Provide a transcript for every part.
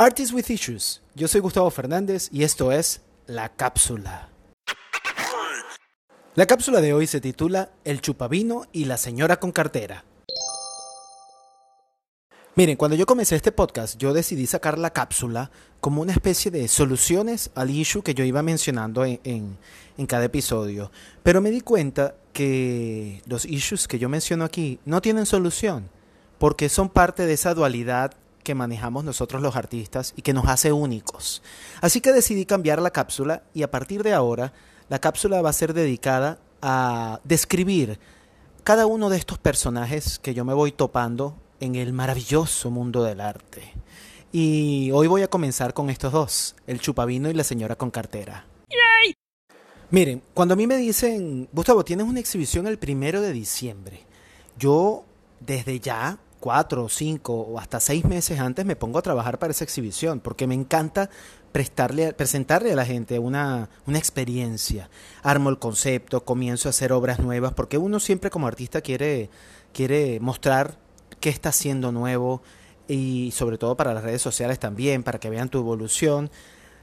Artists with Issues. Yo soy Gustavo Fernández y esto es La Cápsula. La cápsula de hoy se titula El chupavino y la señora con cartera. Miren, cuando yo comencé este podcast, yo decidí sacar la cápsula como una especie de soluciones al issue que yo iba mencionando en, en, en, cada episodio. Pero me di cuenta que los issues que yo menciono aquí no tienen solución, porque son parte de esa dualidad que manejamos nosotros los artistas y que nos hace únicos. Así que decidí cambiar la cápsula y a partir de ahora la cápsula va a ser dedicada a describir cada uno de estos personajes que yo me voy topando en el maravilloso mundo del arte. Y hoy voy a comenzar con estos dos, el chupavino y la señora con cartera. ¡Yay! Miren, cuando a mí me dicen, Gustavo, tienes una exhibición el primero de diciembre, yo desde ya, cuatro, cinco o hasta seis meses antes me pongo a trabajar para esa exhibición, porque me encanta prestarle, presentarle a la gente una, una experiencia. Armo el concepto, comienzo a hacer obras nuevas, porque uno siempre como artista quiere, quiere mostrar qué está haciendo nuevo y sobre todo para las redes sociales también, para que vean tu evolución.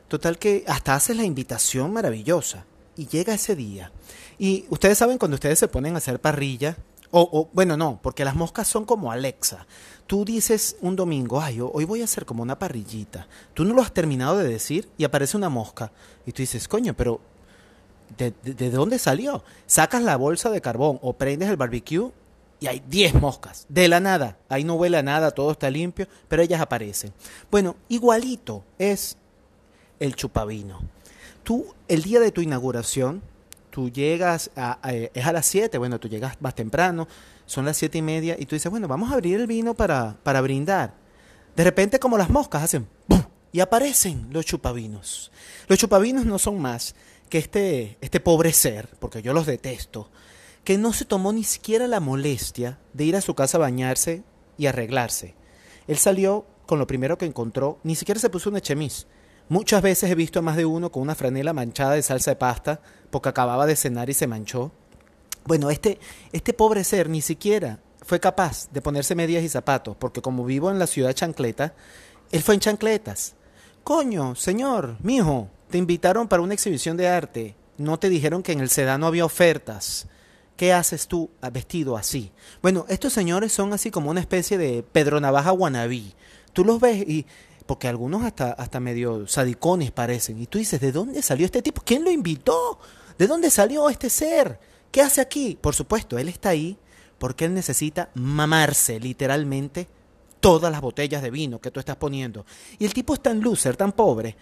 Total que hasta haces la invitación maravillosa y llega ese día. Y ustedes saben cuando ustedes se ponen a hacer parrilla, o, o, bueno, no, porque las moscas son como Alexa. Tú dices un domingo, ay, hoy voy a hacer como una parrillita. Tú no lo has terminado de decir y aparece una mosca. Y tú dices, coño, pero ¿de, de, de dónde salió? Sacas la bolsa de carbón o prendes el barbecue y hay 10 moscas, de la nada. Ahí no huele a nada, todo está limpio, pero ellas aparecen. Bueno, igualito es el chupavino. Tú, el día de tu inauguración, tú llegas, a, es a las 7, bueno, tú llegas más temprano, son las 7 y media, y tú dices, bueno, vamos a abrir el vino para, para brindar. De repente, como las moscas, hacen ¡pum! y aparecen los chupavinos. Los chupavinos no son más que este, este pobre ser, porque yo los detesto, que no se tomó ni siquiera la molestia de ir a su casa a bañarse y arreglarse. Él salió con lo primero que encontró, ni siquiera se puso una chemise. Muchas veces he visto a más de uno con una franela manchada de salsa de pasta porque acababa de cenar y se manchó. Bueno, este, este pobre ser ni siquiera fue capaz de ponerse medias y zapatos, porque como vivo en la ciudad chancleta, él fue en chancletas. Coño, señor, mijo, te invitaron para una exhibición de arte. No te dijeron que en el sedano había ofertas. ¿Qué haces tú vestido así? Bueno, estos señores son así como una especie de Pedro Navaja wannabe. Tú los ves y porque algunos hasta, hasta medio sadicones parecen. Y tú dices, ¿de dónde salió este tipo? ¿Quién lo invitó? ¿De dónde salió este ser? ¿Qué hace aquí? Por supuesto, él está ahí porque él necesita mamarse literalmente todas las botellas de vino que tú estás poniendo. Y el tipo es tan loser, tan pobre,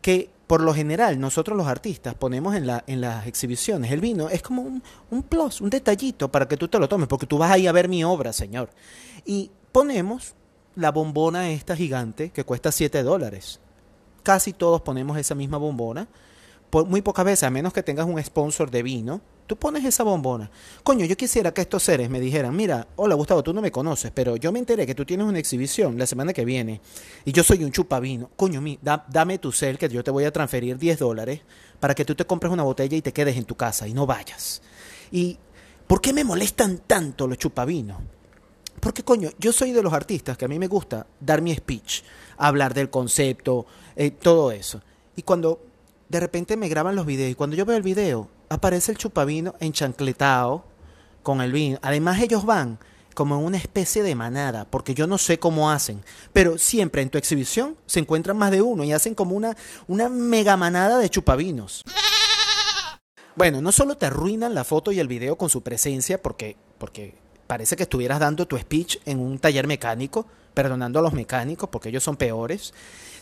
que por lo general nosotros los artistas ponemos en, la, en las exhibiciones el vino, es como un, un plus, un detallito para que tú te lo tomes, porque tú vas ahí a ver mi obra, señor. Y ponemos la bombona esta gigante que cuesta 7 dólares. Casi todos ponemos esa misma bombona. Por muy pocas veces, a menos que tengas un sponsor de vino, tú pones esa bombona. Coño, yo quisiera que estos seres me dijeran, mira, hola Gustavo, tú no me conoces, pero yo me enteré que tú tienes una exhibición la semana que viene y yo soy un chupavino. Coño, mi, da, dame tu cel que yo te voy a transferir 10 dólares para que tú te compres una botella y te quedes en tu casa y no vayas. ¿Y por qué me molestan tanto los chupavinos? Porque coño, yo soy de los artistas que a mí me gusta dar mi speech, hablar del concepto, eh, todo eso. Y cuando de repente me graban los videos y cuando yo veo el video, aparece el chupavino enchancletado con el vino. Además ellos van como en una especie de manada, porque yo no sé cómo hacen, pero siempre en tu exhibición se encuentran más de uno y hacen como una, una mega manada de chupavinos. Bueno, no solo te arruinan la foto y el video con su presencia, porque, porque parece que estuvieras dando tu speech en un taller mecánico, perdonando a los mecánicos porque ellos son peores,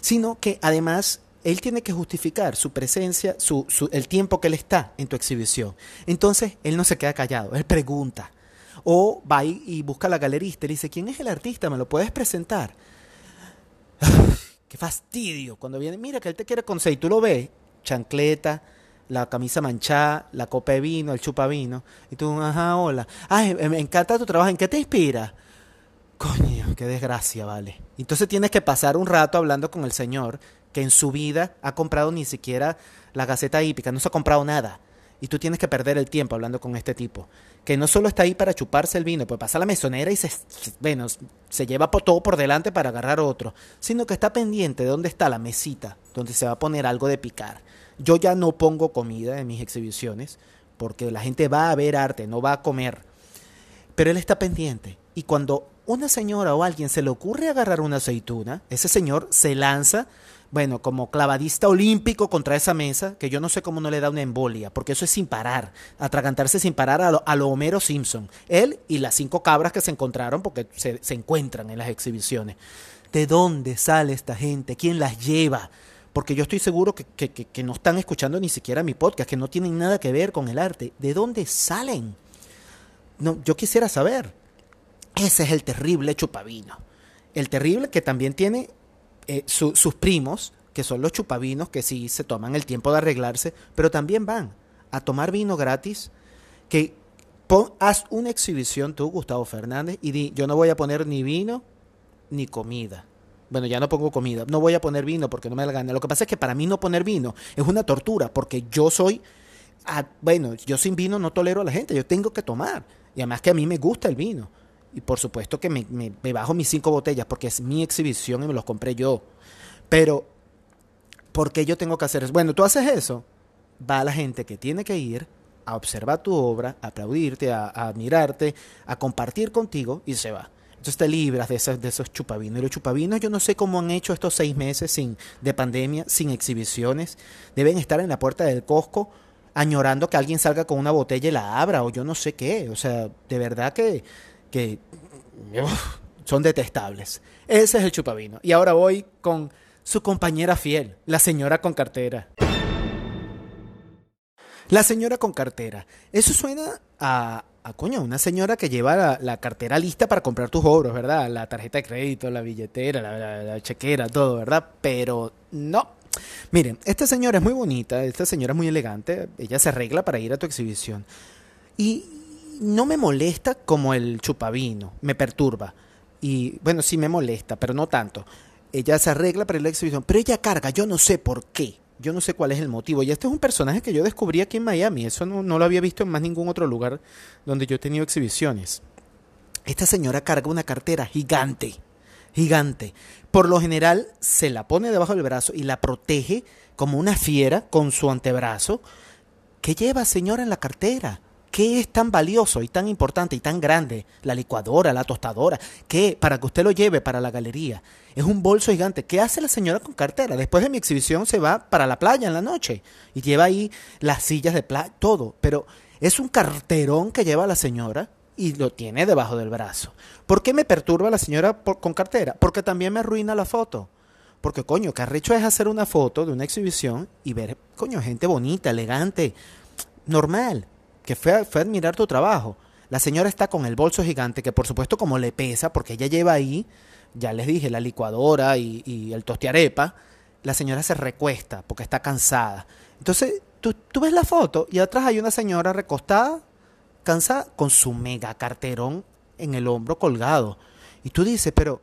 sino que además él tiene que justificar su presencia, su, el tiempo que él está en tu exhibición. Entonces, él no se queda callado, él pregunta. O va y, y busca a la galerista y le dice, ¿quién es el artista? ¿Me lo puedes presentar? ¡Qué fastidio! Cuando viene, mira que él te quiere conseguir, tú lo ves, chancleta, la camisa manchada, la copa de vino, el chupa vino. Y tú, ajá, hola. Ay, me encanta tu trabajo. ¿En qué te inspira? Coño, qué desgracia, vale. Entonces tienes que pasar un rato hablando con el señor que en su vida ha comprado ni siquiera la Gaceta Hípica, no se ha comprado nada. Y tú tienes que perder el tiempo hablando con este tipo. Que no solo está ahí para chuparse el vino, pues pasa la mesonera y se, bueno, se lleva todo por delante para agarrar otro. Sino que está pendiente de dónde está la mesita, donde se va a poner algo de picar. Yo ya no pongo comida en mis exhibiciones, porque la gente va a ver arte, no va a comer. Pero él está pendiente. Y cuando una señora o alguien se le ocurre agarrar una aceituna, ese señor se lanza bueno, como clavadista olímpico contra esa mesa, que yo no sé cómo no le da una embolia, porque eso es sin parar, atragantarse sin parar a lo, a Homero Simpson. Él y las cinco cabras que se encontraron, porque se, se encuentran en las exhibiciones. ¿De dónde sale esta gente? ¿Quién las lleva? Porque yo estoy seguro que, que, que, no están escuchando ni siquiera mi podcast, que no tienen nada que ver con el arte. ¿De dónde salen? No, yo quisiera saber. Ese es el terrible chupavino. El terrible que también tiene eh, sus primos, que son los chupavinos, que sí se toman el tiempo de arreglarse, pero también van a tomar vino gratis, que haz una exhibición tú, Gustavo Fernández, y di, yo no voy a poner ni vino ni comida. Bueno, ya no pongo comida, no voy a poner vino porque no me la gana. Lo que pasa es que para mí no poner vino es una tortura, porque yo soy, bueno, yo sin vino no tolero a la gente, yo tengo que tomar. Y además que a mí me gusta el vino. Y por supuesto que me, bajo mis cinco botellas porque es mi exhibición y me los compré yo. Pero, ¿por qué yo tengo que hacer eso? Bueno, tú haces eso, va la gente que tiene que ir a observar tu obra, a aplaudirte, a, admirarte, a compartir contigo y se va. Entonces te libras de esos, de esos chupavinos. Y los chupavinos yo no sé cómo han hecho estos seis meses sin, de pandemia, sin exhibiciones. Deben estar en la puerta del Costco añorando que alguien salga con una botella y la abra o yo no sé qué. O sea, de verdad que que son detestables. Ese es el chupavino. Y ahora voy con su compañera fiel, la señora con cartera. La señora con cartera. Eso suena a, a coño, una señora que lleva la, cartera lista para comprar tus obras, ¿verdad? La tarjeta de crédito, la billetera, la, la chequera, todo, ¿verdad? Pero no. Miren, esta señora es muy bonita, esta señora es muy elegante, ella se arregla para ir a tu exhibición. Y, no me molesta como el chupavino, me perturba. Y bueno, sí me molesta, pero no tanto. Ella se arregla para ir a la exhibición, pero ella carga, yo no sé por qué. Yo no sé cuál es el motivo. Y este es un personaje que yo descubrí aquí en Miami. Eso no, lo había visto en más ningún otro lugar donde yo he tenido exhibiciones. Esta señora carga una cartera gigante, gigante. Por lo general se la pone debajo del brazo y la protege como una fiera con su antebrazo. ¿Qué lleva señora en la cartera? ¿Qué es tan valioso y tan importante y tan grande? La licuadora, la tostadora, ¿qué? Para que usted lo lleve para la galería. Es un bolso gigante. ¿Qué hace la señora con cartera? Después de mi exhibición se va para la playa en la noche y lleva ahí las sillas de playa, todo. Pero es un carterón que lleva la señora y lo tiene debajo del brazo. ¿Por qué me perturba la señora con cartera? Porque también me arruina la foto. Porque, coño, qué arrecho es hacer una foto de una exhibición y ver, coño, gente bonita, elegante, normal que fue a, admirar tu trabajo. La señora está con el bolso gigante, que por supuesto como le pesa, porque ella lleva ahí, ya les dije, la licuadora y, y el tostiarepa, la señora se recuesta porque está cansada. Entonces, tú, tú ves la foto y atrás hay una señora recostada, cansada, con su mega carterón en el hombro colgado. Y tú dices, pero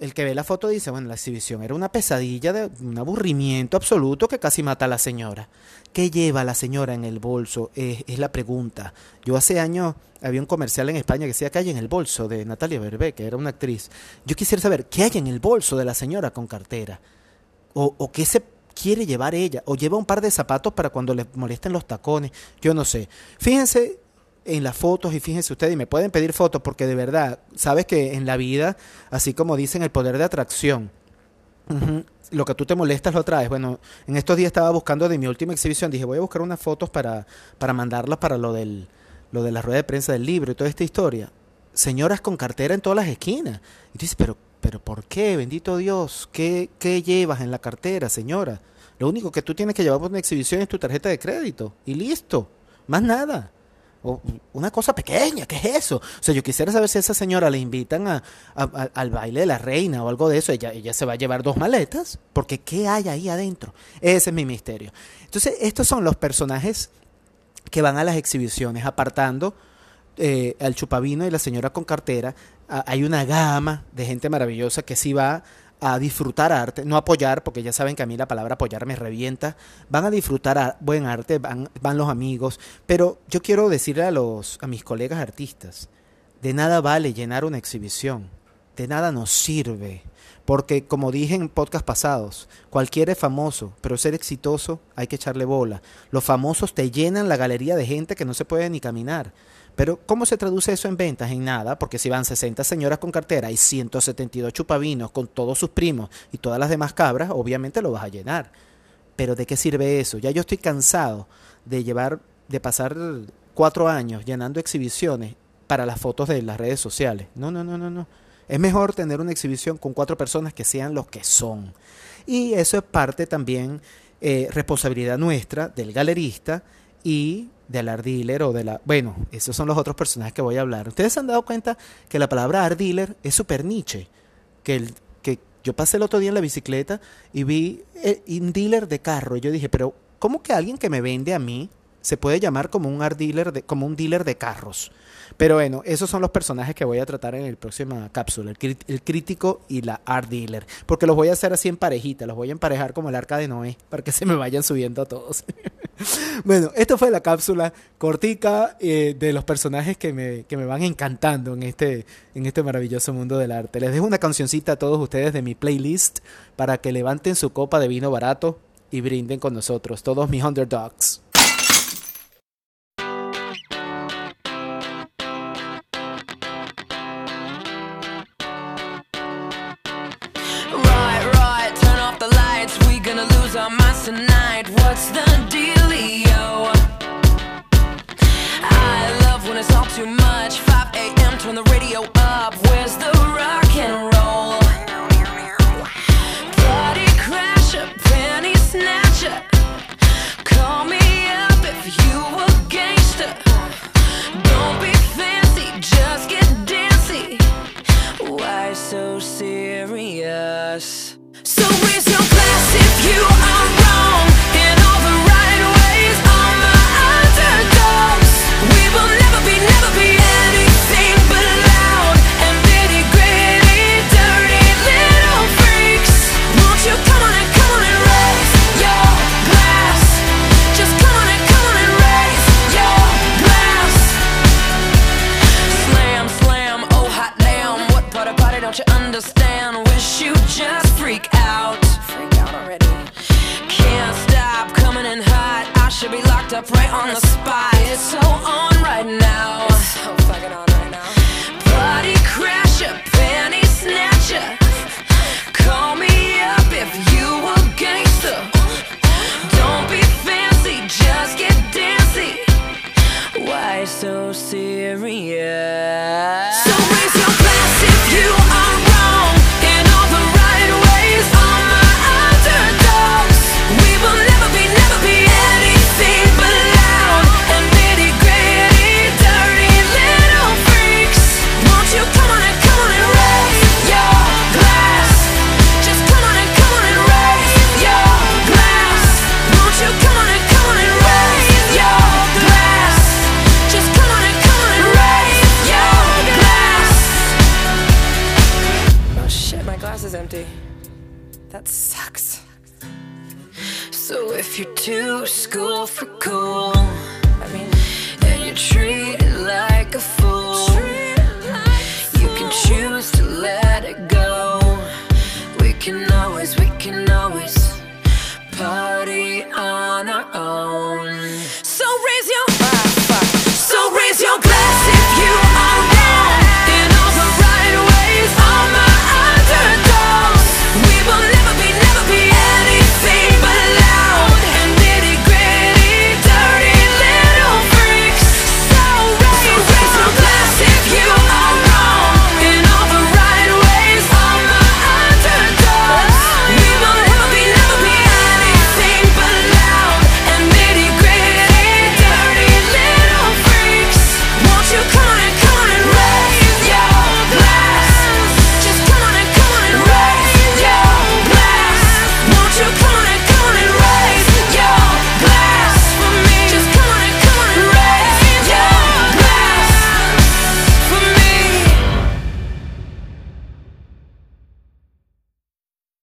el que ve la foto dice, bueno, la exhibición era una pesadilla, de un aburrimiento absoluto que casi mata a la señora. ¿Qué lleva la señora en el bolso? Es, la pregunta. Yo hace años había un comercial en España que decía que hay en el bolso de Natalia Berbe, que era una actriz. Yo quisiera saber qué hay en el bolso de la señora con cartera. O, o qué se quiere llevar ella. O lleva un par de zapatos para cuando le molesten los tacones. Yo no sé. Fíjense en las fotos y fíjense ustedes, y me pueden pedir fotos porque de verdad, sabes que en la vida, así como dicen el poder de atracción, lo que tú te molestas lo traes. Bueno, en estos días estaba buscando de mi última exhibición, dije voy a buscar unas fotos para, para mandarlas para lo, del, lo de la rueda de prensa del libro y toda esta historia. Señoras con cartera en todas las esquinas. Y tú dices, pero, pero ¿por qué? Bendito Dios, ¿qué, ¿qué llevas en la cartera, señora? Lo único que tú tienes que llevar por una exhibición es tu tarjeta de crédito. Y listo. Más nada una cosa pequeña, ¿qué es eso? O sea, yo quisiera saber si a esa señora le invitan a, al baile de la reina o algo de eso, ella, ella se va a llevar dos maletas, porque ¿qué hay ahí adentro? Ese es mi misterio. Entonces, estos son los personajes que van a las exhibiciones, apartando eh, al chupavino y la señora con cartera. hay una gama de gente maravillosa que sí va a disfrutar arte, no apoyar, porque ya saben que a mí la palabra apoyar me revienta, van a disfrutar buen arte, van, van los amigos, pero yo quiero decirle a, los, a mis colegas artistas, de nada vale llenar una exhibición, de nada nos sirve, porque como dije en podcast pasados, cualquiera es famoso, pero ser exitoso hay que echarle bola. Los famosos te llenan la galería de gente que no se puede ni caminar. Pero ¿cómo se traduce eso en ventas? En nada, porque si van 60 señoras con cartera y 172 chupavinos con todos sus primos y todas las demás cabras, obviamente lo vas a llenar. Pero ¿de qué sirve eso? Ya yo estoy cansado de llevar, de pasar cuatro años llenando exhibiciones para las fotos de las redes sociales. No, no, no, no, no. Es mejor tener una exhibición con cuatro personas que sean los que son. Y eso es parte también eh, responsabilidad nuestra, del galerista y del art dealer o de la... Bueno, esos son los otros personajes que voy a hablar. Ustedes se han dado cuenta que la palabra art dealer es super niche. Que, el, que yo pasé el otro día en la bicicleta y vi eh, un dealer de carro. Y yo dije, pero ¿cómo que alguien que me vende a mí se puede llamar como un art de, como un dealer de carros? Pero bueno, esos son los personajes que voy a tratar en el próxima cápsula, el, crítico y la art dealer, porque los voy a hacer así en parejita, los voy a emparejar como el arca de Noé, para que se me vayan subiendo a todos. Bueno, esto fue la cápsula cortica eh, de los personajes que me, que me van encantando en este, en este maravilloso mundo del arte. Les dejo una cancioncita a todos ustedes de mi playlist para que levanten su copa de vino barato y brinden con nosotros, todos mis underdogs. tonight. us. So where's your glasses? Up right on the spot. It's so on right now. It's so fucking on right now. Body crasher, panty snatcher. Call me up if you a gangster. Don't be fancy, just get dancy. Why so serious? empty. That sucks. So if you're too school for cool.